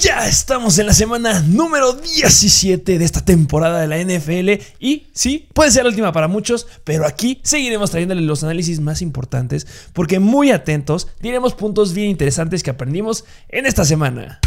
Ya estamos en la semana número 17 de esta temporada de la NFL y sí, puede ser la última para muchos, pero aquí seguiremos trayéndoles los análisis más importantes porque muy atentos diremos puntos bien interesantes que aprendimos en esta semana.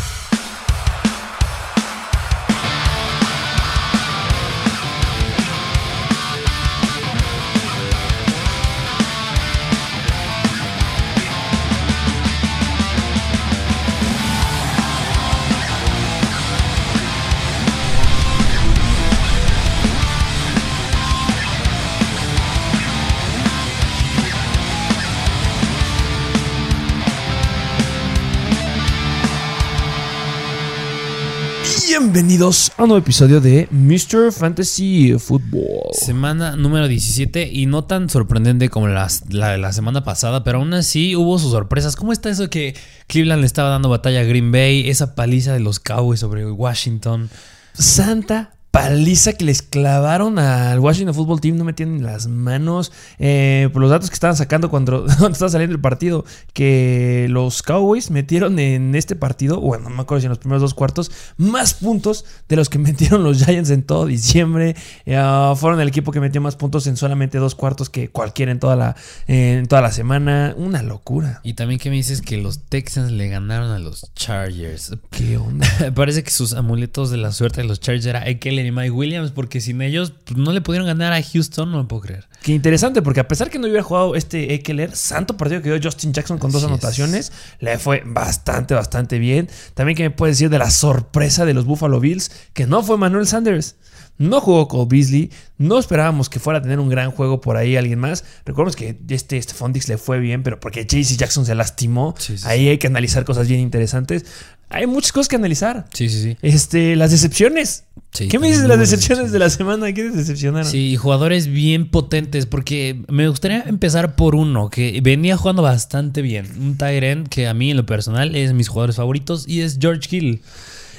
Bienvenidos a un nuevo episodio de Mr. Fantasy Football. Semana número 17 y no tan sorprendente como las- la de la semana pasada, pero aún así hubo sus sorpresas. ¿Cómo está eso que Cleveland le estaba dando batalla a Green Bay? Esa paliza de los Cowboys sobre Washington. Santa paliza que les clavaron al Washington Football Team, no metían las manos. Eh, por los datos que estaban sacando cuando, cuando estaba saliendo el partido, que los Cowboys metieron en este partido, bueno, no me acuerdo si en los primeros dos cuartos, más puntos de los que metieron los Giants en todo diciembre. Eh, fueron el equipo que metió más puntos en solamente dos cuartos que cualquiera en toda la, en toda la semana. Una locura. Y también que me dices que los Texans le ganaron a los Chargers. ¿Qué onda? Parece que sus amuletos de la suerte de los Chargers era Y Mike Williams, porque sin ellos pues, no le pudieron ganar a Houston, no me puedo creer. Qué interesante, porque a pesar que no hubiera jugado este Eckler, santo partido que dio Justin Jackson con dos es. anotaciones, le fue bastante, bastante bien. También que me puedes decir de la sorpresa de los Buffalo Bills, que no fue Manuel Sanders. No jugó Cole Beasley, no esperábamos que fuera a tener un gran juego por ahí alguien más. Recordemos que este Stephon Diggs le fue bien, pero porque JC Jackson se lastimó. Sí, sí, ahí hay que analizar cosas bien interesantes. Hay muchas cosas que analizar. Sí, sí, sí. Este, las decepciones. Sí, ¿Qué me dices de las decepciones de la semana? ¿Qué decepcionaron? Sí, jugadores bien potentes, porque me gustaría empezar por uno que venía jugando bastante bien. Un Tyrant que a mí en lo personal es mis jugadores favoritos y es George Hill.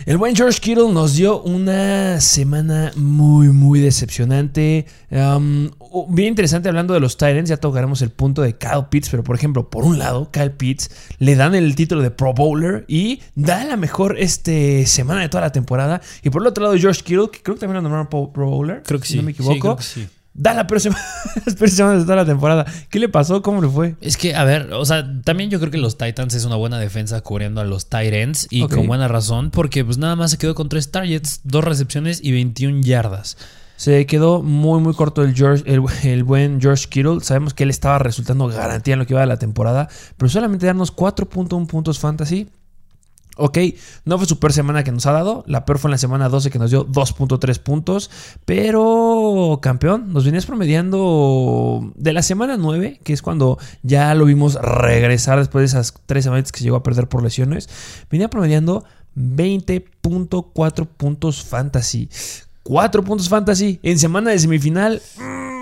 El buen George Kittle nos dio una semana muy, muy decepcionante. Um, bien interesante hablando de los Titans. Ya tocaremos el punto de Kyle Pitts. Pero, por ejemplo, por un lado, Kyle Pitts le dan el título de Pro Bowler y da la mejor este, semana de toda la temporada. Y por el otro lado, George Kittle, que creo que también lo nombraron Pro, Bowler. Creo que si sí. no me Sí, equivoco. creo que sí. Da la peor semana, las peores semanas de toda la temporada. ¿Qué le pasó? ¿Cómo le fue? Es que, a ver, o sea, también yo creo que los Titans es una buena defensa cubriendo a los Tyrants y Ok. con buena razón, porque pues nada más se quedó con tres targets, dos recepciones y 21 yardas. Se quedó muy, muy corto el, George, el, el buen George Kittle. Sabemos que él estaba resultando garantía en lo que iba de la temporada, pero solamente darnos 4.1 puntos fantasy. Ok, no fue su peor semana que nos ha dado. La peor fue en la semana 12 que nos dio 2.3 puntos. Pero, campeón, nos venías promediando de la semana 9, que es cuando ya lo vimos regresar después de esas tres semanas que llegó a perder por lesiones. Venía promediando 20.4 puntos fantasy. 4 puntos fantasy en semana de semifinal. Mm,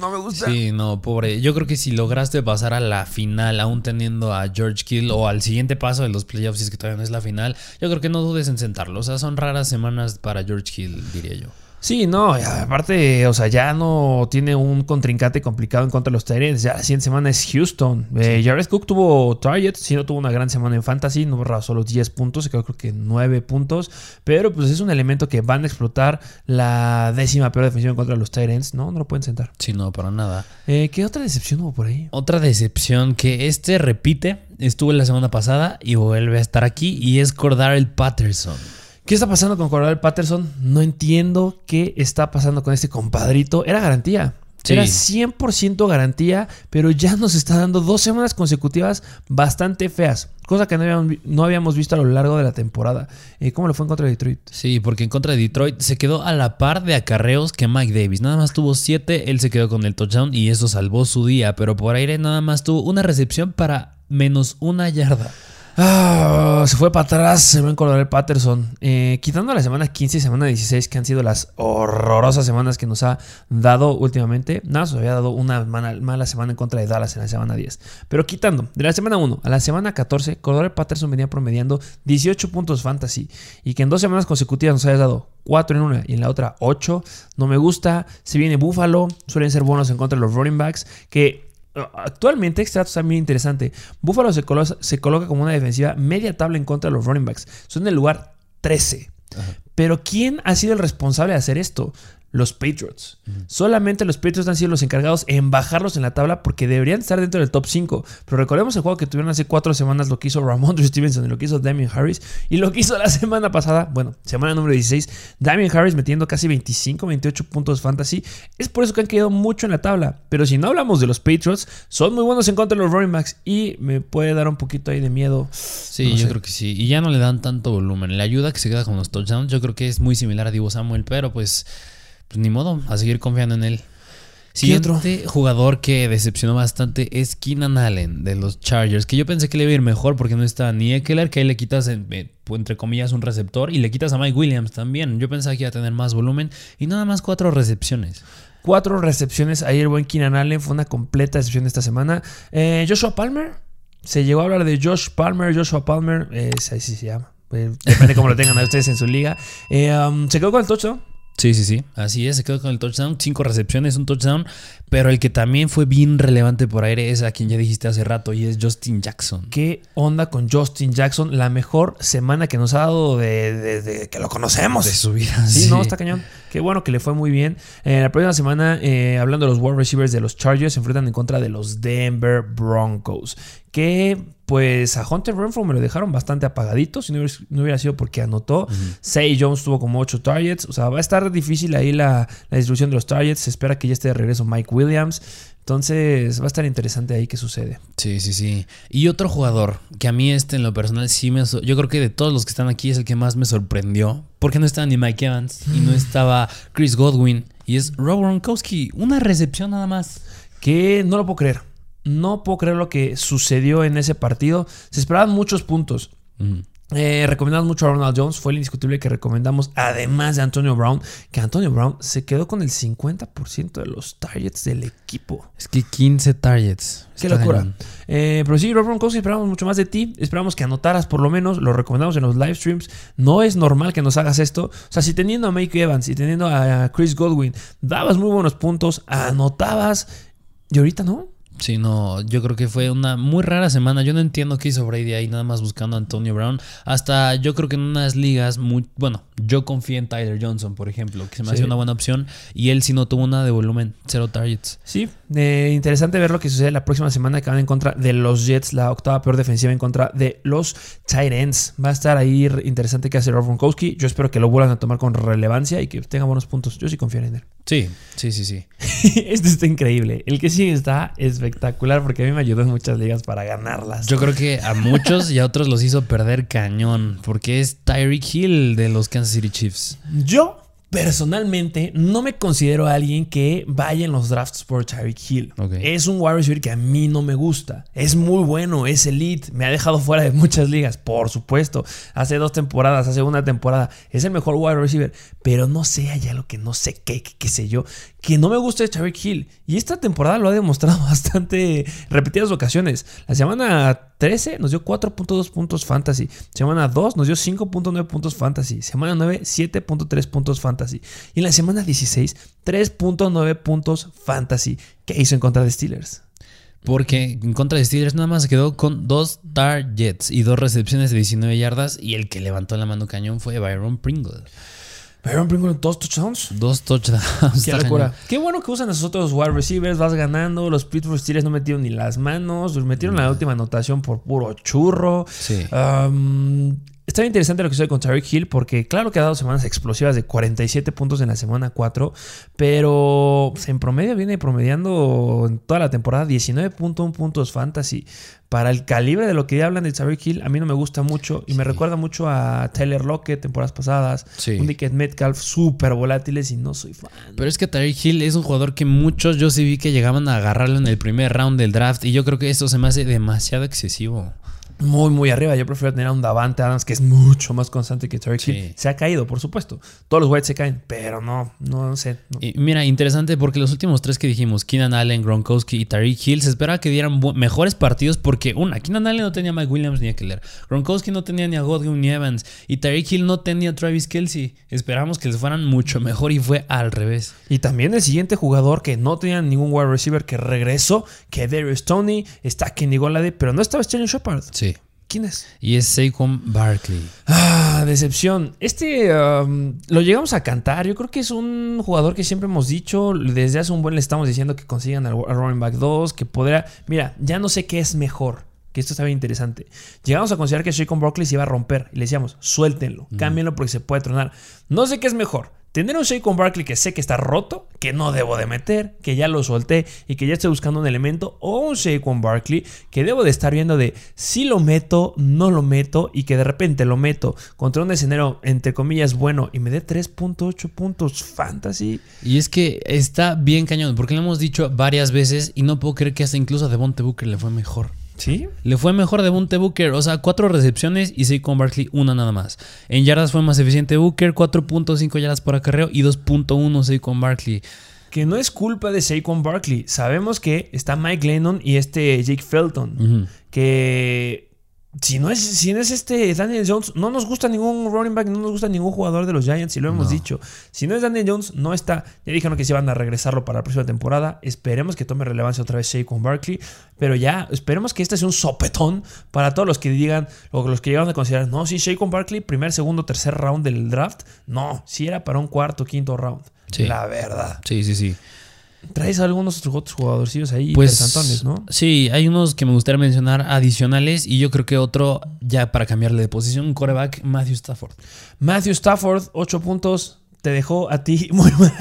no me gusta. Sí, no, pobre. Yo creo que si lograste pasar a la final aún teniendo a George Kill o al siguiente paso de los playoffs, si es que todavía no es la final, yo creo que no dudes en sentarlo. O sea, son raras semanas para George Kill, diría yo. Sí, no, y aparte, o sea, ya no tiene un contrincante complicado en contra de los Tyrants. Ya la siguiente semana es Houston. Eh, Jared Cook tuvo targets, sí, no tuvo una gran semana en fantasy, no rebasó los 10 puntos, quedó creo que 9 puntos. Pero pues es un elemento que van a explotar la décima peor defensiva en contra de los Tyrants. No, no lo pueden sentar. Sí, no, para nada. Eh, ¿Qué otra decepción hubo por ahí? Otra decepción que este repite, estuvo la semana pasada y vuelve a estar aquí y es Cordarel Patterson. ¿Qué está pasando con Cordell Patterson? No entiendo qué está pasando con este compadrito. Era garantía. Sí. Era 100% garantía, pero ya nos está dando dos semanas consecutivas bastante feas. Cosa que no habíamos, no habíamos visto a lo largo de la temporada. Eh, ¿Cómo le fue en contra de Detroit? Sí, porque en contra de Detroit se quedó a la par de acarreos que Mike Davis. Nada más tuvo siete, él se quedó con el touchdown y eso salvó su día. Pero por aire nada más tuvo una recepción para menos una yarda. Ah, se fue para atrás el buen Cordell Patterson. Eh, quitando la semana 15 y semana 16, que han sido las horrorosas semanas que nos ha dado últimamente. Nada, nos había dado una mala, semana en contra de Dallas en la semana 10. Pero quitando, de la semana 1 a la semana 14, Cordell Patterson venía promediando 18 puntos fantasy. Y que en dos semanas consecutivas nos haya dado 4 en una y en la otra 8. No me gusta. Se viene Buffalo. Suelen ser buenos en contra de los running backs. Que Actualmente, este dato está muy interesante. Buffalo se, colo- se coloca como una defensiva media tabla en contra de los running backs. Son del lugar 13. Pero ¿quién ha sido el responsable de hacer esto? Los Patriots. Solamente los Patriots han sido los encargados en bajarlos en la tabla porque deberían estar dentro del top 5. Pero recordemos el juego que tuvieron hace cuatro semanas, lo que hizo Ramondre Stevenson y lo que hizo Damian Harris. Y lo que hizo la semana pasada, bueno, semana número 16, Damian Harris metiendo casi 25, 28 puntos fantasy. Es por eso que han quedado mucho en la tabla. Pero si no hablamos de los Patriots, son muy buenos en contra de los running backs y me puede dar un poquito ahí de miedo. Sí, No yo sé. creo que sí. Y ya no le dan tanto volumen. La ayuda que se queda con los touchdowns, yo creo que es muy similar a Divo Samuel, pero pues, pues ni modo, a seguir confiando en él. Siguiente jugador que decepcionó bastante es Keenan Allen de los Chargers, que yo pensé que le iba a ir mejor porque no está ni Eckler, que ahí le quitas, eh, entre comillas, un receptor, y le quitas a Mike Williams también. Yo pensaba que iba a tener más volumen y nada más cuatro recepciones. Cuatro recepciones. Ahí el buen Keenan Allen fue una completa decepción esta semana. Eh, Joshua Palmer. Se llegó a hablar de Josh Palmer. Joshua Palmer. eh, así se llama. Eh, depende cómo lo tengan a ustedes en su liga. Eh, um, se quedó con el touchdown. Sí, sí, sí. Así es, se quedó con el touchdown. Cinco recepciones, un touchdown. Pero el que también fue bien relevante por aire es a quien ya dijiste hace rato y es Justin Jackson. ¿Qué onda con Justin Jackson? La mejor semana que nos ha dado desde de, de que lo conocemos. De su vida. Sí, no, está cañón. Qué bueno que le fue muy bien. Eh, la próxima semana, eh, hablando de los wide receivers de los Chargers, se enfrentan en contra de los Denver Broncos. Que, pues, a Hunter Renfro me lo dejaron bastante apagadito. Si no hubiera, no hubiera sido porque anotó. Say Jones tuvo como 8 targets. O sea, va a estar difícil ahí la, la distribución de los targets. Se espera que ya esté de regreso Mike Williams. Entonces, va a estar interesante ahí qué sucede. Sí, sí, sí. Y otro jugador que a mí este en lo personal sí me... Yo creo que de todos los que están aquí es el que más me sorprendió. Porque no estaba ni Mike Evans y no estaba Chris Godwin. Y es Rob Gronkowski. Una recepción nada más. que no lo puedo creer. No puedo creer lo que sucedió en ese partido. Se esperaban muchos puntos. Mm. Eh, recomendamos mucho a Ronald Jones. Fue el indiscutible que recomendamos, además de Antonio Brown. Que Antonio Brown se quedó con el 50% de los targets del equipo. Es que 15 targets. Qué locura. Eh, pero sí, Rob Gronkowski, esperamos mucho más de ti. Esperamos que anotaras por lo menos. Lo recomendamos en los live streams. No es normal que nos hagas esto. O sea, si teniendo a Mike Evans y teniendo a Chris Godwin, dabas muy buenos puntos, anotabas. Y ahorita no. Sí, no, yo creo que fue una muy rara semana. Yo no entiendo qué hizo Brady ahí nada más buscando a Antonio Brown. Hasta yo creo que en unas ligas muy... Bueno, yo confié en Tyler Johnson, por ejemplo, que se me Sí. hacía una buena opción. Y él sí no tuvo nada de volumen, cero targets. Sí, eh, interesante ver lo que sucede la próxima semana que van en contra de los Jets, la octava peor defensiva en contra de los Titans. Va a estar ahí re- interesante que hace Rob Gronkowski. Yo espero que lo vuelvan a tomar con relevancia y que tenga buenos puntos. Yo sí confío en él. Sí, sí, sí, sí. este está increíble. El que sigue está espectacular porque a mí me ayudó en muchas ligas para ganarlas. Yo creo que a muchos y a otros los hizo perder cañón. Porque es Tyreek Hill de los Kansas City Chiefs. Yo, personalmente, no me considero alguien que vaya en los drafts por Tyreek Hill. Es un wide receiver que a mí no me gusta. Es muy bueno, es elite. Me ha dejado fuera de muchas ligas, por supuesto. Hace dos temporadas, hace una temporada. Es el mejor wide receiver. Pero no sé allá lo que no sé qué, qué, qué sé yo. Que no me gusta de Tyreek Hill. Y esta temporada lo ha demostrado bastante repetidas ocasiones. La semana 13 nos dio 4.2 puntos fantasy. Semana 2 nos dio 5.9 puntos fantasy. Semana 9, 7.3 puntos fantasy. Y en la semana 16, 3.9 puntos fantasy. ¿Qué hizo en contra de Steelers? Porque en contra de Steelers nada más quedó con dos targets y dos recepciones de 19 yardas. Y el que levantó la mano cañón fue Byron Pringle. Byron Pringle, dos touchdowns. Dos touchdowns. Qué locura. Qué bueno que usan a esos otros wide receivers. Vas ganando. Los Pittsburgh Steelers no metieron ni las manos. Metieron la última anotación por puro churro. Sí. Um, está bien interesante lo que sucede con Tyreek Hill porque claro que ha dado semanas explosivas de 47 puntos en la semana 4, pero pues, en promedio viene promediando en toda la temporada 19.1 puntos fantasy. Para el calibre de lo que ya hablan de Tyreek Hill, a mí no me gusta mucho y me recuerda mucho a Tyler Lockett temporadas pasadas, Sí. un Dickett Metcalf súper volátiles y no soy fan. Pero es que Tyreek Hill es un jugador que muchos yo sí vi que llegaban a agarrarlo en el primer round del draft. Y yo creo que esto se me hace demasiado excesivo. Muy, muy arriba. Yo prefiero tener a un Davante Adams que es mucho más constante que Tyreek Sí. Hill. Se ha caído, por supuesto. Todos los Whites se caen, pero no, no, no sé. no. Y mira, interesante porque los últimos tres que dijimos, Keenan Allen, Gronkowski y Tariq Hill, se esperaba que dieran mejores partidos porque, una, Keenan Allen no tenía a Mike Williams ni a Keller, Gronkowski no tenía ni a Godwin ni a Evans y Tariq Hill no tenía a Travis Kelsey. Esperamos que les fueran mucho mejor y fue al revés. Y también el siguiente jugador que no tenía ningún wide receiver que regresó, que Darius Tony, está Kenny Golade, pero no estaba Sterling Shepard. Sí. ¿Quién es? Y es Saquon Barkley. Ah, decepción. Este um, lo llegamos a cantar. Yo creo que es un jugador que siempre hemos dicho. Desde hace un buen le estamos diciendo que consigan al running back 2. Que podrá. Mira, ya no sé qué es mejor. Que esto está bien interesante. Llegamos a considerar que Shaquon Barkley se iba a romper. Y le decíamos, suéltenlo, cámbienlo porque se puede tronar. No sé qué es mejor. Tener un Shaquon Barkley que sé que está roto, que no debo de meter, que ya lo solté y que ya estoy buscando un elemento, o un Shaquon Barkley que debo de estar viendo de si lo meto, no lo meto y que de repente lo meto contra un escenario entre comillas bueno y me dé 3.8 puntos fantasy. Y es que está bien cañón, porque lo hemos dicho varias veces y no puedo creer que hasta incluso a Devonte Booker le fue mejor. ¿Sí? Le fue mejor Devonte Booker, o sea, cuatro recepciones y Saquon Barkley una nada más. En yardas fue más eficiente Booker, 4.5 yardas por acarreo y 2.1 Saquon Barkley. Que no es culpa de Saquon Barkley. Sabemos que está Mike Lennon y este Jake Felton. Que si no es, si no es este Daniel Jones, no nos gusta ningún running back, no nos gusta ningún jugador de los Giants, y lo hemos No. dicho. Si no es Daniel Jones, no está. Ya dijeron que se van a regresarlo para la próxima temporada. Esperemos que tome relevancia otra vez Saquon Barkley. Pero ya, esperemos que este sea un sopetón para todos los que digan, o los que llegaron a considerar, no, sí, Saquon Barkley, primer, segundo, tercer round del draft. No, sí era para un cuarto, quinto round. Sí. La verdad. Sí, sí, sí. Traes algunos otros jugadorcillos ahí Pues interesantones, ¿no? sí, hay unos que me gustaría mencionar adicionales y yo creo que otro ya para cambiarle de posición, un coreback, Matthew Stafford. Matthew Stafford, 8 puntos. Te dejó a ti muy mal.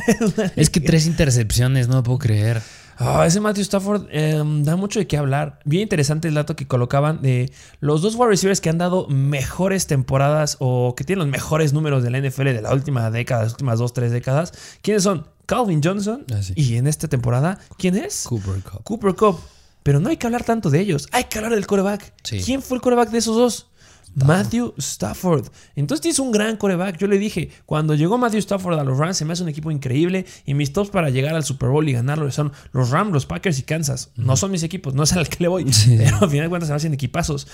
Es que tres intercepciones, no lo puedo creer. Ah, ese Matthew Stafford eh, da mucho de qué hablar. Bien interesante el dato que colocaban de los dos wide receivers que han dado mejores temporadas o que tienen los mejores números de la NFL de la última década, las últimas dos, tres décadas. ¿Quiénes son? Calvin Johnson. Ah, sí. Y en esta temporada, ¿quién es? Cooper Cup. Cooper Cup. Pero no hay que hablar tanto de ellos. Hay que hablar del coreback. Sí. ¿Quién fue el coreback de esos dos? Matthew Stafford. Entonces tienes un gran coreback. Yo le dije, cuando llegó Matthew Stafford a los Rams, se me hace un equipo increíble. Y mis tops para llegar al Super Bowl y ganarlo son los Rams, los Packers y Kansas. No son mis equipos, no es al que le voy. Sí. Pero al final de cuentas se me hacen equipazos.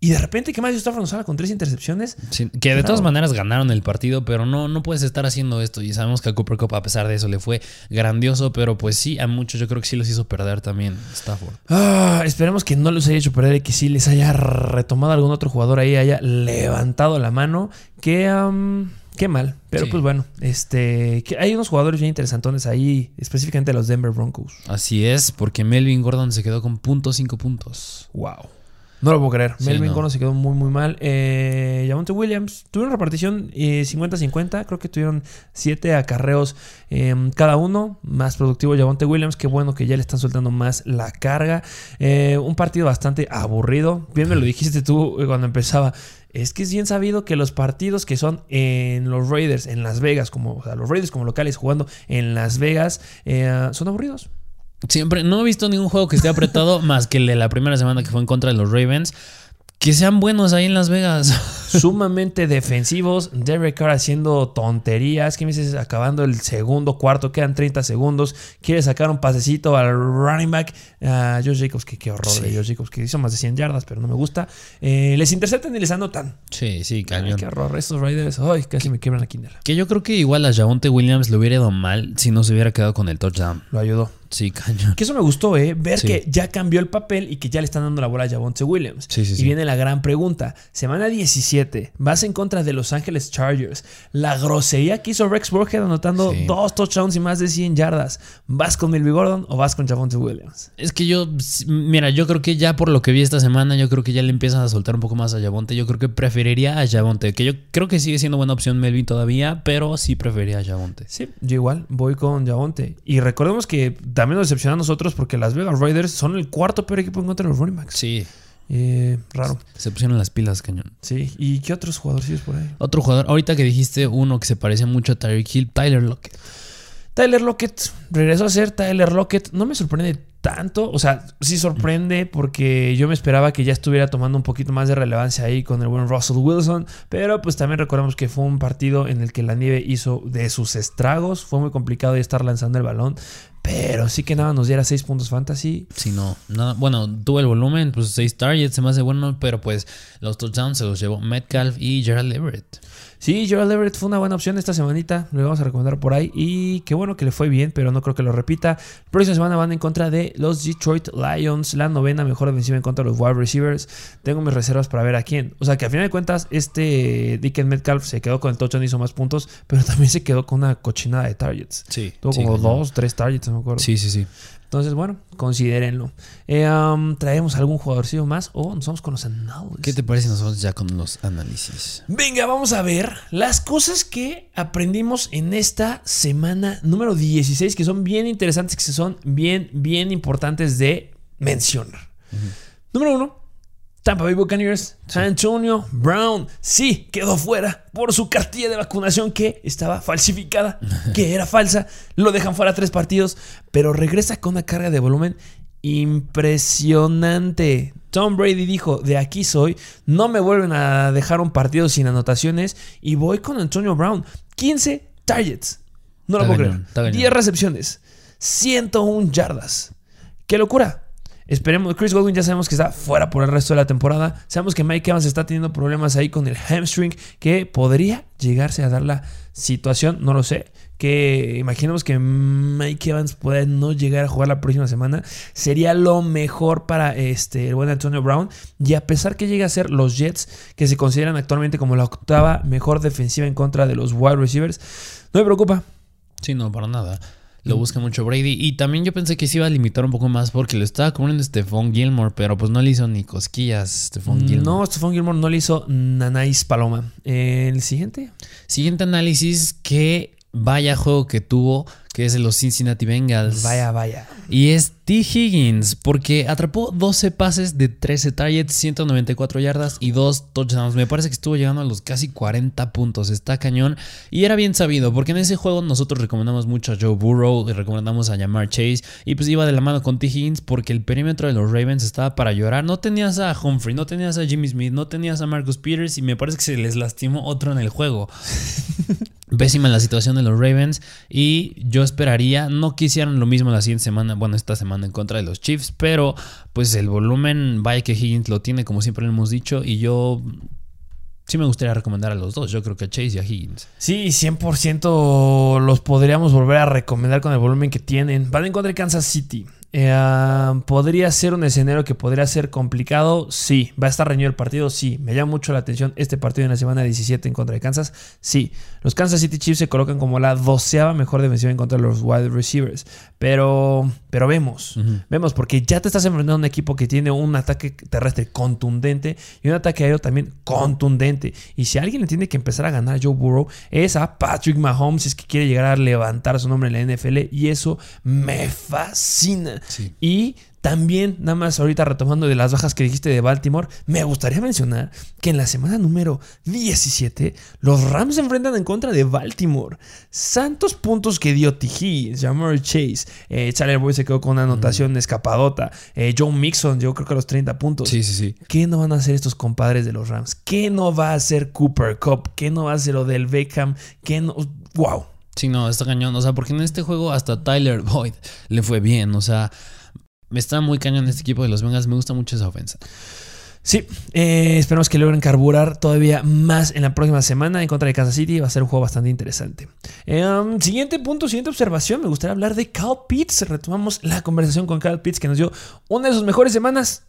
Y de repente que Matthew Stafford nos habla con tres intercepciones. Sí, que de Claro. todas maneras ganaron el partido, pero no, no puedes estar haciendo esto. Y sabemos que a Cooper Cup, a pesar de eso, le fue grandioso, pero pues sí, a muchos yo creo que sí los hizo perder también Stafford. Ah, esperemos que no les haya hecho perder y que sí les haya retomado algún otro jugador ahí, haya levantado la mano. Que, qué mal. Pero Sí. pues bueno, este, que hay unos jugadores bien interesantones ahí, específicamente los Denver Broncos. Así es, porque Melvin Gordon se quedó con punto cinco puntos. Wow. No lo puedo creer. Sí, Melvin no. Gordon se quedó muy, muy mal. Eh, Javonte Williams tuvieron repartición eh, 50-50. Creo que tuvieron 7 acarreos eh, cada uno. Más productivo Javonte Williams. Qué bueno que ya le están soltando más la carga. Eh, un partido bastante aburrido. Bien me lo dijiste tú eh, cuando empezaba. Es que es bien sabido que los partidos que son en los Raiders, en Las Vegas, como o sea, los Raiders como locales jugando en Las Vegas, eh, son aburridos. Siempre, no he visto ningún juego que esté apretado más que el de la primera semana que fue en contra de los Ravens. Que sean buenos ahí en Las Vegas. sumamente defensivos. Derek Carr haciendo tonterías. ¿Qué me dices? Acabando el segundo cuarto, quedan 30 segundos. Quiere sacar un pasecito al running back. a Josh Jacobs, que qué horror de Sí. Josh Jacobs, que hizo más de 100 yardas, pero no me gusta. Eh, les interceptan y les anotan. Sí, sí, Ay, cañón. qué horror. Estos Raiders, ay, casi me quiebran la quinera. Que yo creo que igual a Javonte Williams le hubiera ido mal si no se hubiera quedado con el touchdown. Lo ayudó. Sí, cañón. Que eso me gustó, ¿eh? Ver Sí. que ya cambió el papel y que ya le están dando la bola a Javonte Williams. Sí, sí, y viene la gran pregunta. Semana 17. Vas en contra de Los Ángeles Chargers. La grosería que hizo Rex Burkhead anotando dos touchdowns y más de 100 yardas. ¿Vas con Melvin Gordon o vas con Javonte Williams? Es que yo, mira, yo creo que ya por lo que vi esta semana, yo creo que ya le empiezan a soltar un poco más a Javonte. Yo creo que preferiría a Javonte, que yo creo que sigue siendo buena opción Melvin todavía, pero sí preferiría a Javonte. Sí, yo igual voy con Javonte. Y recordemos que también nos decepciona a nosotros porque las Vegas Raiders son el cuarto peor equipo en contra de los running backs. Sí, Eh, raro. se pusieron las pilas, cañón. Sí. ¿Y qué otros jugadores por ahí? Otro jugador, ahorita que dijiste uno que se parece mucho a Tyreek Hill, Tyler Lockett. Tyler Lockett regresó a ser Tyler Lockett. No me sorprende tanto. O sea, sí sorprende porque yo me esperaba que ya estuviera tomando un poquito más de relevancia ahí con el buen Russell Wilson. Pero pues también recordamos que fue un partido en el que la nieve hizo de sus estragos. Fue muy complicado de estar lanzando el balón. Pero sí que nada nos diera 6 puntos fantasy. Sí, no, no. Bueno, tuvo el volumen, pues 6 targets, se me hace bueno, pero pues los touchdowns se los llevó Metcalf y Gerald Everett. Sí, Gerald Everett fue una buena opción esta semanita. Lo vamos a recomendar por ahí. Y qué bueno que le fue bien, pero no creo que lo repita. Próxima semana van en contra de los Detroit Lions. La novena mejor defensiva en contra de los wide receivers. Tengo mis reservas para ver a quién. O sea que a final de cuentas, este Dickens Metcalf se quedó con el touchdown y hizo más puntos. Pero también se quedó con una cochinada de targets. Sí. Tuvo sí, como dos, tres targets, no me acuerdo. Sí, sí, sí. Entonces, bueno, considérenlo. Eh, um, ¿Traemos algún jugadorcillo más o nos vamos con los análisis? ¿Qué te parece nos vamos ya con los análisis? Venga, vamos a ver las cosas que aprendimos en esta semana número 16, que son bien interesantes, que son bien, bien importantes de mencionar. Número uno, Tampa Bay Buccaneers, Antonio Brown, sí, quedó fuera por su cartilla de vacunación que estaba falsificada, que era falsa. Lo dejan fuera tres partidos, pero regresa con una carga de volumen impresionante. Tom Brady dijo, de aquí soy, no me vuelven a dejar un partido sin anotaciones y voy con Antonio Brown. 15 targets. No lo puedo creer. cañón. 10 recepciones. 101 yardas. ¡Qué locura! Esperemos, Chris Godwin ya sabemos que está fuera por el resto de la temporada. Sabemos que Mike Evans está teniendo problemas ahí con el hamstring que podría llegarse a dar la situación, no lo sé. Que imaginemos que Mike Evans puede no llegar a jugar la próxima semana. Sería lo mejor para este, el buen Antonio Brown. Y a pesar que llegue a ser los Jets, que se consideran actualmente como la octava mejor defensiva en contra de los wide receivers, no me preocupa. Sí, no, para nada. Lo busca mucho Brady. Y también yo pensé que se iba a limitar un poco más porque lo estaba cubriendo Stephon Gilmore, pero pues no le hizo ni cosquillas Stephon Gilmore. No, Stephon Gilmore no le hizo Nanais Paloma. El siguiente. Siguiente análisis, que vaya juego que tuvo, que es de los Cincinnati Bengals. Vaya, vaya. Y es T. Higgins, porque atrapó 12 pases de 13 targets, 194 yardas y 2 touchdowns. Me parece que estuvo llegando a los casi 40 puntos. Está cañón. Y era bien sabido, porque en ese juego nosotros recomendamos mucho a Joe Burrow y recomendamos a Jamar Chase. Y pues iba de la mano con T. Higgins porque el perímetro de los Ravens estaba para llorar. No tenías a Humphrey, no tenías a Jimmy Smith, no tenías a Marcus Peters y me parece que se les lastimó otro en el juego. Pésima la situación de los Ravens y yo esperaría no que hicieran lo mismo la siguiente semana, bueno, esta semana en contra de los Chiefs, pero pues el volumen, vaya que Higgins lo tiene como siempre lo hemos dicho y yo sí me gustaría recomendar a los dos, yo creo que a Chase y a Higgins. Sí, 100% los podríamos volver a recomendar con el volumen que tienen. Van en contra de Kansas City. Eh, ¿Podría ser un escenario que podría ser complicado? Sí. ¿Va a estar reñido el partido? Sí. Me llama mucho la atención este partido en la semana 17 en contra de Kansas. Sí. Los Kansas City Chiefs se colocan como la doceava mejor defensiva en contra de los wide receivers. Pero, pero vemos. Vemos porque ya te estás enfrentando a un equipo que tiene un ataque terrestre contundente y un ataque aéreo también contundente. Y si alguien le tiene que empezar a ganar a Joe Burrow es a Patrick Mahomes si es que quiere llegar a levantar su nombre en la NFL y eso me fascina. Sí. Y también, nada más ahorita retomando de las bajas que dijiste de Baltimore, me gustaría mencionar que en la semana número 17 los Rams se enfrentan en contra de Baltimore. Santos puntos que dio T. Jamar Chase, eh, Charlie Boy se quedó con una anotación escapadota, eh, Joe Mixon yo creo que a los 30 puntos. Sí, sí, sí. ¿Qué no van a hacer estos compadres de los Rams? ¿Qué no va a hacer Cooper Cup? ¿Qué no va a hacer lo del Beckham? ¿Qué no? ¡Wow! Sí, no, está cañón. O sea, porque en este juego hasta Tyler Boyd le fue bien. O sea, me está muy cañón este equipo de los Bengals. Me gusta mucho esa ofensa. Sí, eh, esperemos que logren carburar todavía más en la próxima semana en contra de Kansas City. Va a ser un juego bastante interesante. Eh, um, siguiente punto, siguiente observación. Me gustaría hablar de Cal Pitts. Retomamos la conversación con Cal Pitts que nos dio una de sus mejores semanas.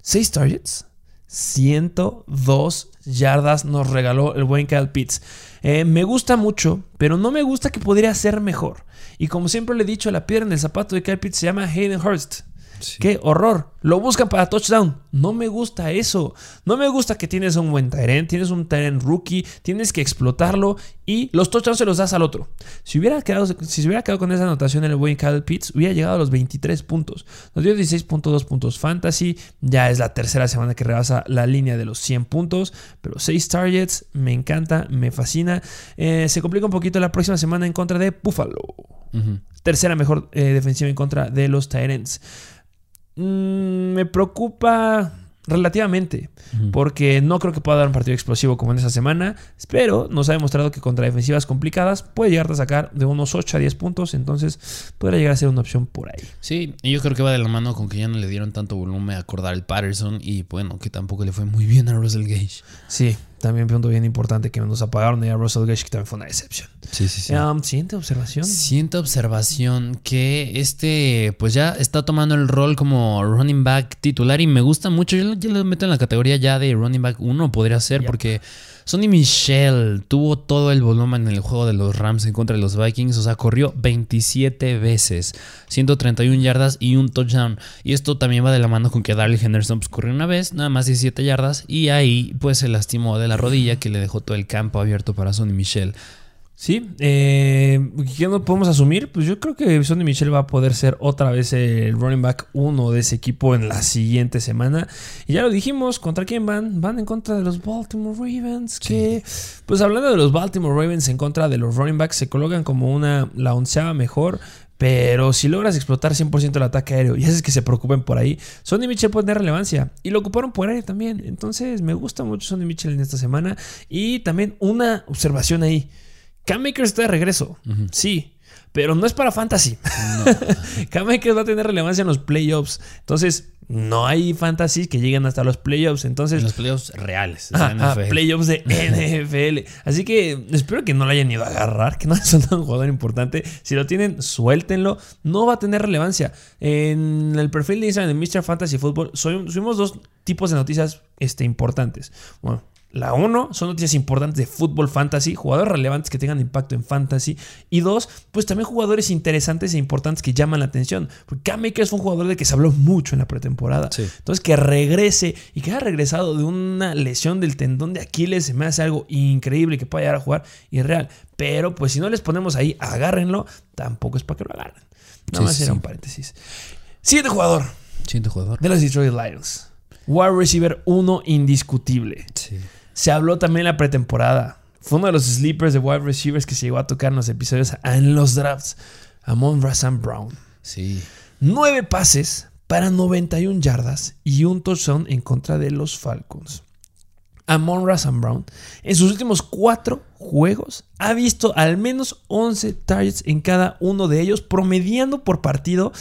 Seis targets, 102 yardas nos regaló el buen Cal Pitts. Eh, me gusta mucho, pero no me gusta que podría ser mejor. Y como siempre le he dicho, la piedra en el zapato de Cal Pitts se llama Hayden Hurst. Sí. ¡Qué horror! Lo buscan para touchdown. No me gusta eso. No me gusta que tienes un buen Tyrant, tienes un Tyrant rookie, tienes que explotarlo y los touchdowns se los das al otro. Si hubiera quedado, si se hubiera quedado con esa anotación en el buen Kyle Pitts, hubiera llegado a los 23 puntos. Nos dio 16.2 puntos fantasy. Ya es la tercera semana que rebasa la línea de los 100 puntos, pero 6 targets. Me encanta, me fascina. Eh, se complica un poquito la próxima semana en contra de Buffalo. Tercera mejor eh, defensiva en contra de los Tyrants. Mm, me preocupa relativamente. Porque no creo que pueda dar un partido explosivo como en esa semana. Pero nos ha demostrado que contra defensivas complicadas puede llegar a sacar de unos 8 a 10 puntos. Entonces podría llegar a ser una opción por ahí. Sí, y yo creo que va de la mano con que ya no le dieron tanto volumen a acordar el Patterson y bueno, que tampoco le fue muy bien a Russell Gage. Sí, también punto bien importante que nos apagaron ahí a Russell Gage, que también fue una decepción. Sí, sí, Um, siguiente observación. Siguiente observación que este pues ya está tomando el rol como running back titular y me gusta mucho. Yo, yo lo meto en la categoría ya de running back 1 podría ser porque Sonny Michel tuvo todo el volumen en el juego de los Rams en contra de los Vikings, o sea, corrió 27 veces, 131 yardas y un touchdown. Y esto también va de la mano con que Darrell Henderson pues, corrió una vez, nada más 17 yardas y ahí pues se lastimó de la rodilla que le dejó todo el campo abierto para Sonny Michel. Sí, eh, ¿qué no podemos asumir? Pues yo creo que Sonny Michel va a poder ser otra vez el running back uno de ese equipo en la siguiente semana. Y ya lo dijimos, ¿contra quién van? Van en contra de los Baltimore Ravens. Que, pues hablando de los Baltimore Ravens en contra de los running backs, se colocan como una, la onceava mejor. Pero si logras explotar 100% el ataque aéreo y haces que se preocupen por ahí, Sonny Mitchell puede tener relevancia. Y lo ocuparon por aire también. Entonces me gusta mucho Sonny Mitchell en esta semana. Y también una observación ahí. Cam Akers está de regreso. Sí. Pero no es para fantasy. Cam Akers va a tener relevancia en los playoffs. Entonces, no hay fantasy que lleguen hasta los playoffs. Entonces, En los playoffs reales. de Ah, ah, NFL. playoffs de NFL. Así que espero que no lo hayan ido a agarrar, que no soltado un jugador importante. Si lo tienen, suéltenlo. No va a tener relevancia. En el perfil de Instagram de Mr. Fantasy Football subimos dos tipos de noticias este, importantes. Bueno, la uno son noticias importantes de fútbol fantasy, jugadores relevantes que tengan impacto en fantasy. Y dos, pues también jugadores interesantes e importantes que llaman la atención. Porque Cam Akers fue un jugador de que se habló mucho en la pretemporada. Sí. Entonces, que regrese y que haya regresado de una lesión del tendón de Aquiles se me hace algo increíble que pueda llegar a jugar y real. Pero, pues, si no les ponemos ahí, agárrenlo, tampoco es para que lo agarren. Nada Sí, más sí, era sí. un paréntesis. Siguiente jugador Siguiente jugador. de los Detroit Lions. Wide receiver 1 indiscutible. Sí. Se habló también en la pretemporada. Fue uno de los sleepers de wide receivers que se llegó a tocar en los episodios en los drafts. Amon Razan Brown. Sí. Nueve pases para 91 yardas y un touchdown en contra de los Falcons. Amon Razan Brown en sus últimos cuatro juegos ha visto al menos 11 targets en cada uno de ellos, promediando por partido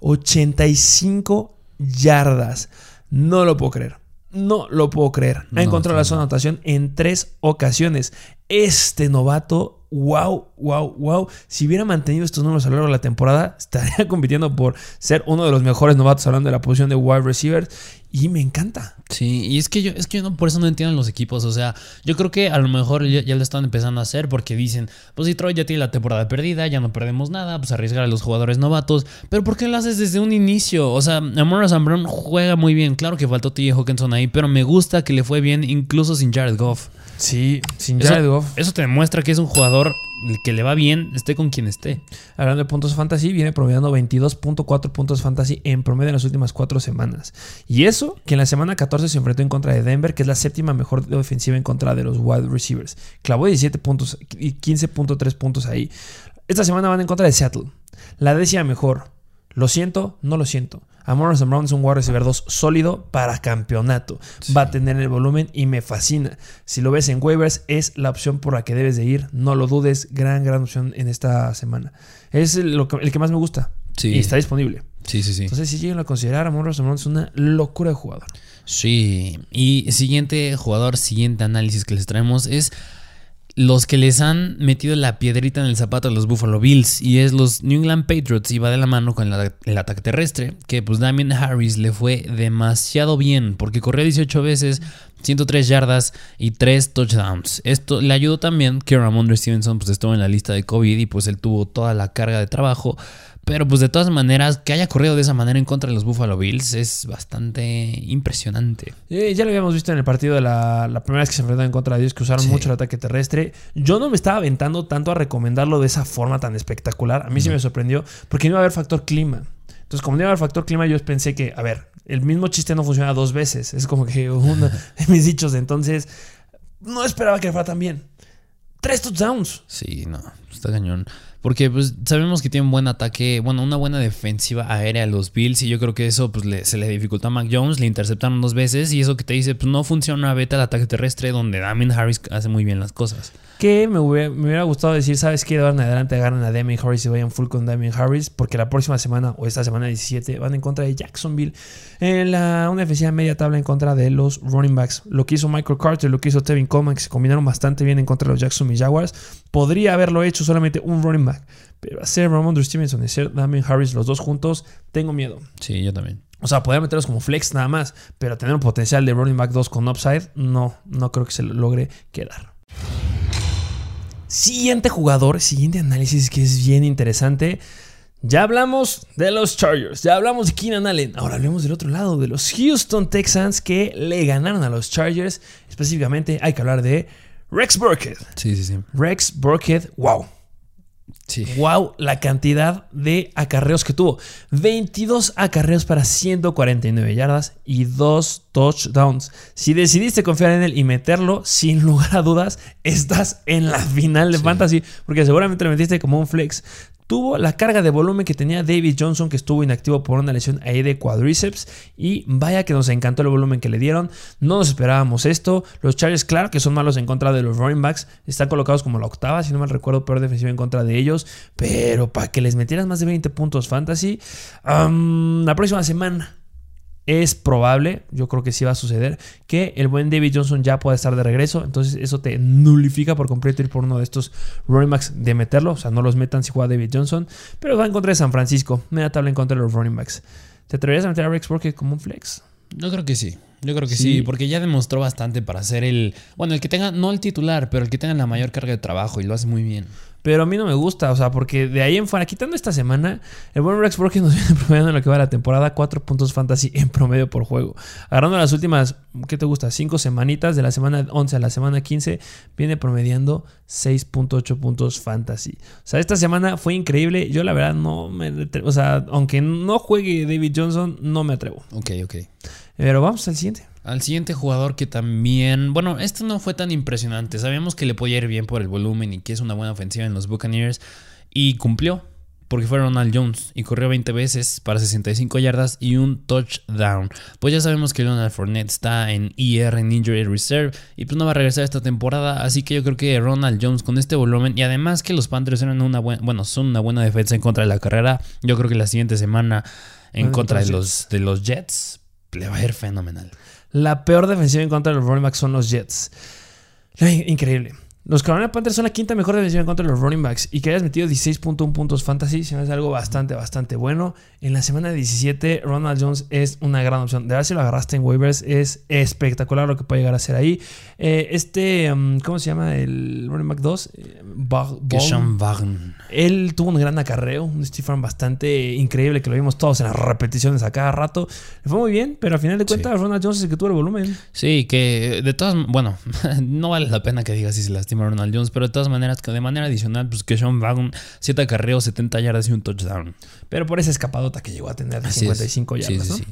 85 yardas. No lo puedo creer. No lo puedo creer. Ha No, encontrado la zona de anotación en tres ocasiones. Este novato, wow, wow, wow. Si hubiera mantenido estos números a lo largo de la temporada, estaría compitiendo por ser uno de los mejores novatos hablando de la posición de wide receiver. Y me encanta. Sí, y es que yo, es que yo no, por eso no entiendo los equipos. O sea, yo creo que a lo mejor ya, lo están empezando a hacer porque dicen, pues Detroit ya tiene la temporada perdida, ya no perdemos nada, pues arriesgar a los jugadores novatos. Pero ¿por qué lo haces desde un inicio? O sea, Amon Sam Brown juega muy bien. Claro que faltó T.J. Hawkinson ahí, pero me gusta que le fue bien incluso sin Jared Goff. Sí, sin Eso- Jared Goff. Eso te demuestra que es un jugador que le va bien, esté con quien esté. Hablando de puntos fantasy, viene promediando 22.4 puntos fantasy en promedio en las últimas cuatro semanas. Y eso que en la semana 14 se enfrentó en contra de Denver, que es la séptima mejor defensiva en contra de los wide receivers. Clavó 17 puntos y 15.3 puntos ahí. Esta semana van en contra de Seattle. La décima mejor. Lo siento, no lo siento. St. Brown es un wide receiver 2 sólido para campeonato. Va a tener el volumen y me fascina. Si lo ves en waivers, es la opción por la que debes de ir. No lo dudes. Gran, gran opción en esta semana. Es el que más me gusta. Sí. Y está disponible. Sí, sí, sí. Entonces, si llegan a considerar, Amon St. Brown es una locura de jugador. Sí, y siguiente jugador, siguiente análisis que les traemos es los que les han metido la piedrita en el zapato a los Buffalo Bills y es los New England Patriots y va de la mano con el, ataque terrestre que pues Damien Harris le fue demasiado bien porque corrió 18 veces, 103 yardas y 3 touchdowns. Esto le ayudó también que Ramondre Stevenson pues estuvo en la lista de COVID y pues él tuvo toda la carga de trabajo. Pero pues de todas maneras, que haya corrido de esa manera en contra de los Buffalo Bills es bastante impresionante. Eh, ya lo habíamos visto en el partido de la, la primera vez que se enfrentaron en contra de ellos, que usaron Sí. mucho el ataque terrestre. Yo no me estaba aventando tanto a recomendarlo de esa forma tan espectacular. A mí sí me sorprendió, porque no iba a haber factor clima. Entonces, como no iba a haber factor clima, yo pensé que, a ver, el mismo chiste no funciona dos veces. Es como que uno de mis dichos. Entonces, no esperaba que fuera tan bien. Tres touchdowns. Sí, no. está cañón. Porque pues sabemos que tiene un buen ataque, bueno, una buena defensiva aérea a los Bills y yo creo que eso pues le- se le dificultó a Mac Jones, le interceptaron dos veces y eso que te dice, pues no funciona, vete al ataque terrestre donde Damien Harris hace muy bien las cosas. Que me hubiera, gustado decir, ¿sabes qué? De adelante agarran a Damien Harris y vayan full con Damien Harris, porque la próxima semana o esta semana 17 van en contra de Jacksonville en la, una defensiva media tabla en contra de los running backs. Lo que hizo Michael Carter, lo que hizo Tevin Coleman, que se combinaron bastante bien en contra de los Jacksonville Jaguars. Podría haberlo hecho solamente un running back, pero hacer Ramondre Stevenson y ser Damien Harris los dos juntos, tengo miedo. Sí, yo también. O sea, poder meterlos como flex nada más, pero tener un potencial de running back 2 con upside, no, no creo que se lo logre quedar. Siguiente jugador, siguiente análisis que es bien interesante. Ya hablamos de los Chargers, ya hablamos de Keenan Allen. Ahora hablemos del otro lado, de los Houston Texans que le ganaron a los Chargers. Específicamente hay que hablar de Rex Burkhead. Sí, sí, sí. Rex Burkhead, wow. Sí. Wow, la cantidad de acarreos que tuvo. 22 acarreos para 149 yardas y 2 touchdowns. Si decidiste confiar en él y meterlo, sin lugar a dudas, estás en la final de Sí. fantasy, porque seguramente lo metiste como un flex. Tuvo la carga de volumen que tenía David Johnson, que estuvo inactivo por una lesión ahí de cuádriceps. Y vaya que nos encantó el volumen que le dieron. No nos esperábamos esto. Los Chargers, claro que son malos en contra de los running backs. Están colocados como la octava, si no mal recuerdo, peor defensiva en contra de ellos. Pero para que les metieras más de 20 puntos fantasy, la próxima semana es probable, yo creo que sí va a suceder, que el buen David Johnson ya pueda estar de regreso. Entonces eso te nulifica por completo ir por uno de estos running backs de meterlo. O sea, no los metan si juega David Johnson. Pero va en contra de San Francisco. Media tabla en contra de los running backs. ¿Te atreverías a meter a Rex Burkhead como un flex? Yo creo que sí. Yo creo que Sí. sí. porque ya demostró bastante para ser el. Bueno, el que tenga, no el titular, pero el que tenga la mayor carga de trabajo y lo hace muy bien. Pero a mí no me gusta, o sea, porque de ahí en fuera, quitando esta semana, el buen Rex Burkhead nos viene promediando en lo que va de la temporada 4 puntos fantasy en promedio por juego. Agarrando las últimas, ¿qué te gusta? 5 semanitas, de la semana 11 a la semana 15, viene promediando 6.8 puntos fantasy. O sea, esta semana fue increíble. Yo la verdad no me... O sea, aunque no juegue David Johnson, no me atrevo. Ok, ok. Pero vamos al siguiente. Al siguiente jugador que también. Bueno, este no fue tan impresionante. Sabíamos que le podía ir bien por el volumen y que es una buena ofensiva en los Buccaneers. Y cumplió. Porque fue Ronald Jones y corrió 20 veces para 65 yardas y un touchdown. Pues ya sabemos que Leonard Fournette está en ER, en Injury Reserve, y pues no va a regresar esta temporada. Así que yo creo que Ronald Jones con este volumen y además que los Panthers eran una buena, bueno, son una buena defensa en contra de la carrera. Yo creo que la siguiente semana en contra de los, de los Jets le va a ir fenomenal. La peor defensiva en contra de los running backs son los Jets. Increíble. Los Carolina Panthers son la quinta mejor defensiva en contra de los running backs. Y que hayas metido 16.1 puntos fantasy se me hace algo bastante, bastante bueno. En la semana 17, Ronald Jones es una gran opción. De verdad, si lo agarraste en waivers, es espectacular lo que puede llegar a ser ahí. Eh, este, um, ¿cómo se llama? El running back 2. Eh, Vagn. él tuvo un gran acarreo, un Arm bastante increíble que lo vimos todos en las repeticiones a cada rato. Le fue muy bien, pero al final de cuentas, Ronald Jones es el que tuvo el volumen. Sí, que de todas bueno, no vale la pena que digas si se lastima Ronald Jones, pero de todas maneras, que de manera adicional, pues que Sean Vagn, 7 acarreos, 70 yardas y un touchdown. Pero por esa escapadota que llegó a tener de Así 55 es. yardas, Sí, ¿no? sí,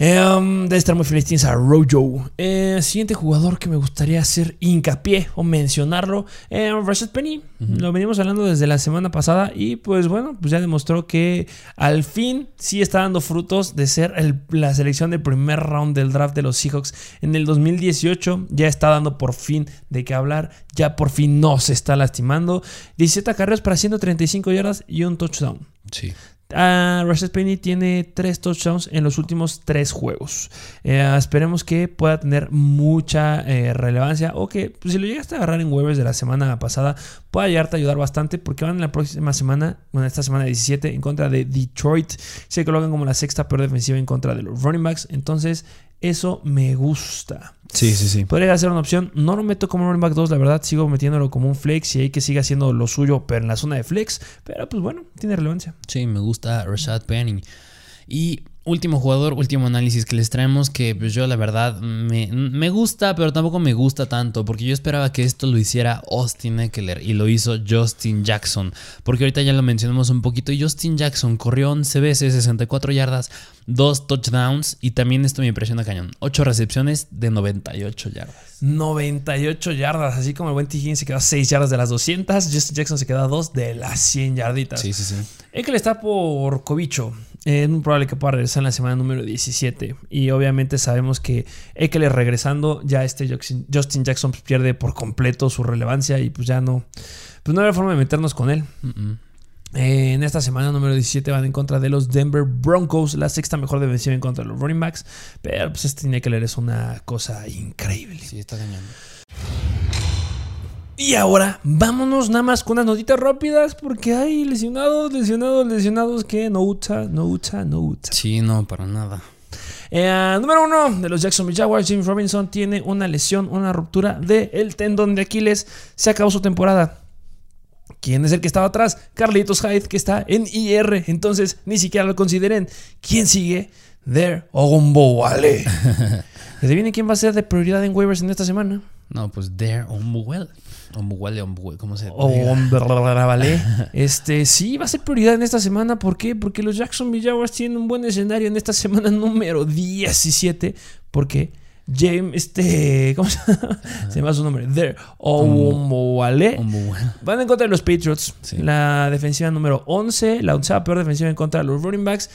um, debe estar muy feliz. Tienes a Rojo. Eh, siguiente jugador que me gustaría hacer hincapié o mencionarlo. Eh, Rashad Penny. Lo venimos hablando desde la semana pasada. Y pues bueno, pues ya demostró que al fin sí está dando frutos de ser el- la selección del primer round del draft de los Seahawks en el 2018. Ya está dando por fin de qué hablar. Ya por fin no se está lastimando. 17 carreras para 135 yardas y un touchdown. Sí. Ah, Rashad Penny tiene tres touchdowns en los últimos tres juegos. Eh, esperemos que pueda tener mucha eh, relevancia o que pues, si lo llegaste a agarrar en waivers de la semana pasada pueda llegarte a ayudar bastante porque van la próxima semana, bueno, esta semana 17 en contra de Detroit. Se colocan como la sexta peor defensiva en contra de los running backs. Entonces, eso me gusta. Sí, sí, sí. Podría ser una opción. No lo meto como running back 2, la verdad. Sigo metiéndolo como un flex y hay que siga haciendo lo suyo, pero en la zona de flex. Pero pues bueno, tiene relevancia. Sí, me gusta Rashad Penny. Y último jugador, último análisis que les traemos, que pues yo la verdad me, me, gusta, pero tampoco me gusta tanto, porque yo esperaba que esto lo hiciera Austin Eckler y lo hizo Justin Jackson, porque ahorita ya lo mencionamos un poquito, y Justin Jackson corrió 11 veces, 64 yardas, 2 touchdowns, y también esto me impresiona cañón, 8 recepciones de 98 yardas. 98 yardas, así como el buen T. se quedó a 6 yardas de las 200, Justin Jackson se quedó a 2 de las 100 yarditas. Sí, sí, sí. Eckler está por Cobicho es muy probable que pueda regresar en la semana número 17. Y obviamente sabemos que Eckler regresando, ya este Justin Jackson pierde por completo su relevancia y pues ya no. Pues no había forma de meternos con él. Eh, en esta semana número 17 van en contra de los Denver Broncos, la sexta mejor defensiva en contra de los running backs. Pero pues este Eckler es una cosa increíble. Sí, está cañando. Y ahora vámonos nada más con unas notitas rápidas porque hay lesionados, lesionados, lesionados que no usa, no usa, no usa. Sí, no, para nada. Eh, número uno de los Jacksonville Jaguars, James Robinson tiene una lesión, una ruptura del tendón de Aquiles. Se acabó su temporada. ¿Quién es el que estaba atrás? Carlitos Hyde, que está en IR. Entonces, ni siquiera lo consideren. ¿Quién sigue? There Ogumbo Wale. viene quién va a ser de prioridad en waivers en esta semana? No, pues There Ogumbo ¿cómo se vale. Este, sí, va a ser prioridad en esta semana. ¿Por qué? Porque los Jacksonville Jaguars tienen un buen escenario en esta semana número 17. Porque James, este, ¿cómo se llama? Se llama su nombre. There. Omoale. Van en contra de los Patriots. La defensiva número 11. La onceava peor defensiva en contra de los running backs.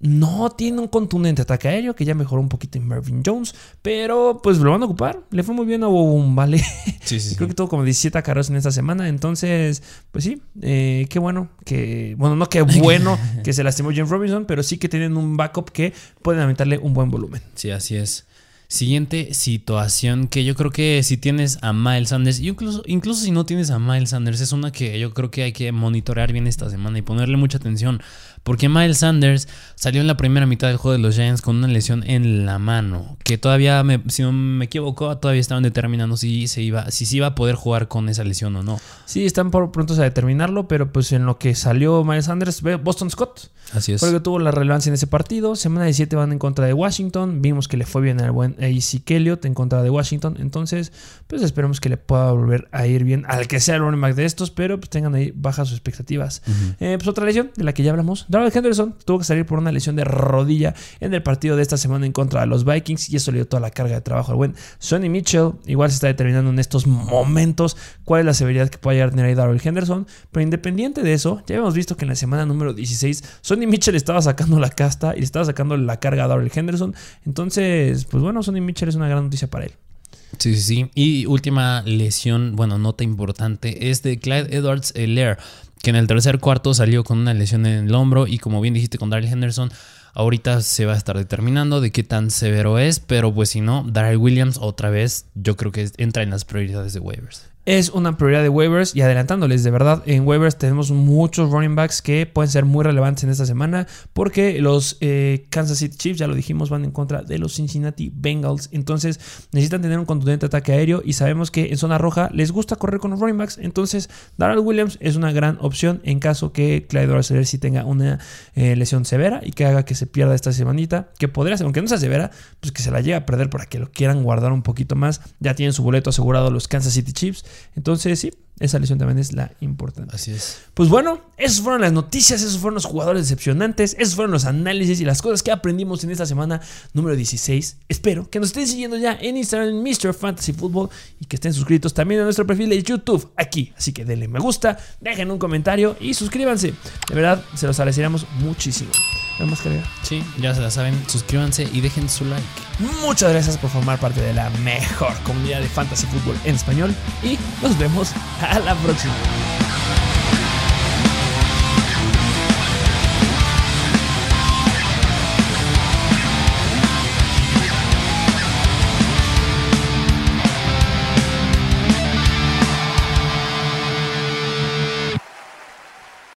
No tiene un contundente ataque aéreo que ya mejoró un poquito en Marvin Jones, pero pues lo van a ocupar. Le fue muy bien a Boom, ¿vale? Sí, sí, Creo que tuvo como 17 carreras en esta semana, entonces, pues sí, eh, qué bueno que, bueno, no qué bueno que se lastimó James Robinson, pero sí que tienen un backup que pueden aumentarle un buen volumen. Sí, así es. Siguiente situación que yo creo que si tienes a Miles Sanders, incluso, incluso si no tienes a Miles Sanders, es una que yo creo que hay que monitorear bien esta semana y ponerle mucha atención. Porque Miles Sanders salió en la primera mitad del juego de los Giants con una lesión en la mano. Que todavía, si no me equivoco, todavía estaban determinando si se iba, si se iba a poder jugar con esa lesión o no. Sí, están por prontos a determinarlo, pero pues en lo que salió Miles Sanders, Boston Scott. Así es. Porque tuvo la relevancia en ese partido. Semana 17 van en contra de Washington. Vimos que le fue bien al buen AC Elliott en contra de Washington. Entonces, pues esperemos que le pueda volver a ir bien al que sea el running back de estos, pero pues tengan ahí bajas sus expectativas. Eh, pues otra lesión de la que ya hablamos. Darrell Henderson tuvo que salir por una lesión de rodilla en el partido de esta semana en contra de los Vikings y eso le dio toda la carga de trabajo al buen Sonny Mitchell. Igual se está determinando en estos momentos cuál es la severidad que puede llegar a tener ahí Darrell Henderson. Pero independiente de eso, ya hemos visto que en la semana número 16 Sonny Mitchell estaba sacando la casta y estaba sacando la carga a Darrell Henderson. Entonces, pues bueno, Sonny Mitchell es una gran noticia para él. Sí, sí, sí. Y última lesión, bueno, nota importante, es de Clyde Edwards Lair que en el tercer cuarto salió con una lesión en el hombro y como bien dijiste con Daryl Henderson, ahorita se va a estar determinando de qué tan severo es, pero pues si no, Daryl Williams otra vez yo creo que entra en las prioridades de waivers es una prioridad de waivers y adelantándoles, de verdad, en waivers tenemos muchos running backs que pueden ser muy relevantes en esta semana porque los eh, Kansas City Chiefs, ya lo dijimos, van en contra de los Cincinnati Bengals. Entonces necesitan tener un contundente ataque aéreo y sabemos que en zona roja les gusta correr con los running backs. Entonces Darrell Williams es una gran opción en caso que Clyde Dorseler sí tenga una eh, lesión severa y que haga que se pierda esta semanita, que podría ser, aunque no sea severa, pues que se la llegue a perder para que lo quieran guardar un poquito más. Ya tienen su boleto asegurado los Kansas City Chiefs. Entonces, sí, esa lesión también es la importante. Así es. Pues bueno, esas fueron las noticias, esos fueron los jugadores decepcionantes, esos fueron los análisis y las cosas que aprendimos en esta semana número 16. Espero que nos estén siguiendo ya en Instagram, en Mr. Fantasy Football y que estén suscritos también a nuestro perfil de YouTube aquí. Así que denle me gusta, dejen un comentario y suscríbanse. De verdad, se los agradeceríamos muchísimo. ¿Algo más que Sí, ya se la saben. Suscríbanse y dejen su like. Muchas gracias por formar parte de la mejor comunidad de fantasy fútbol en español y nos vemos a la próxima.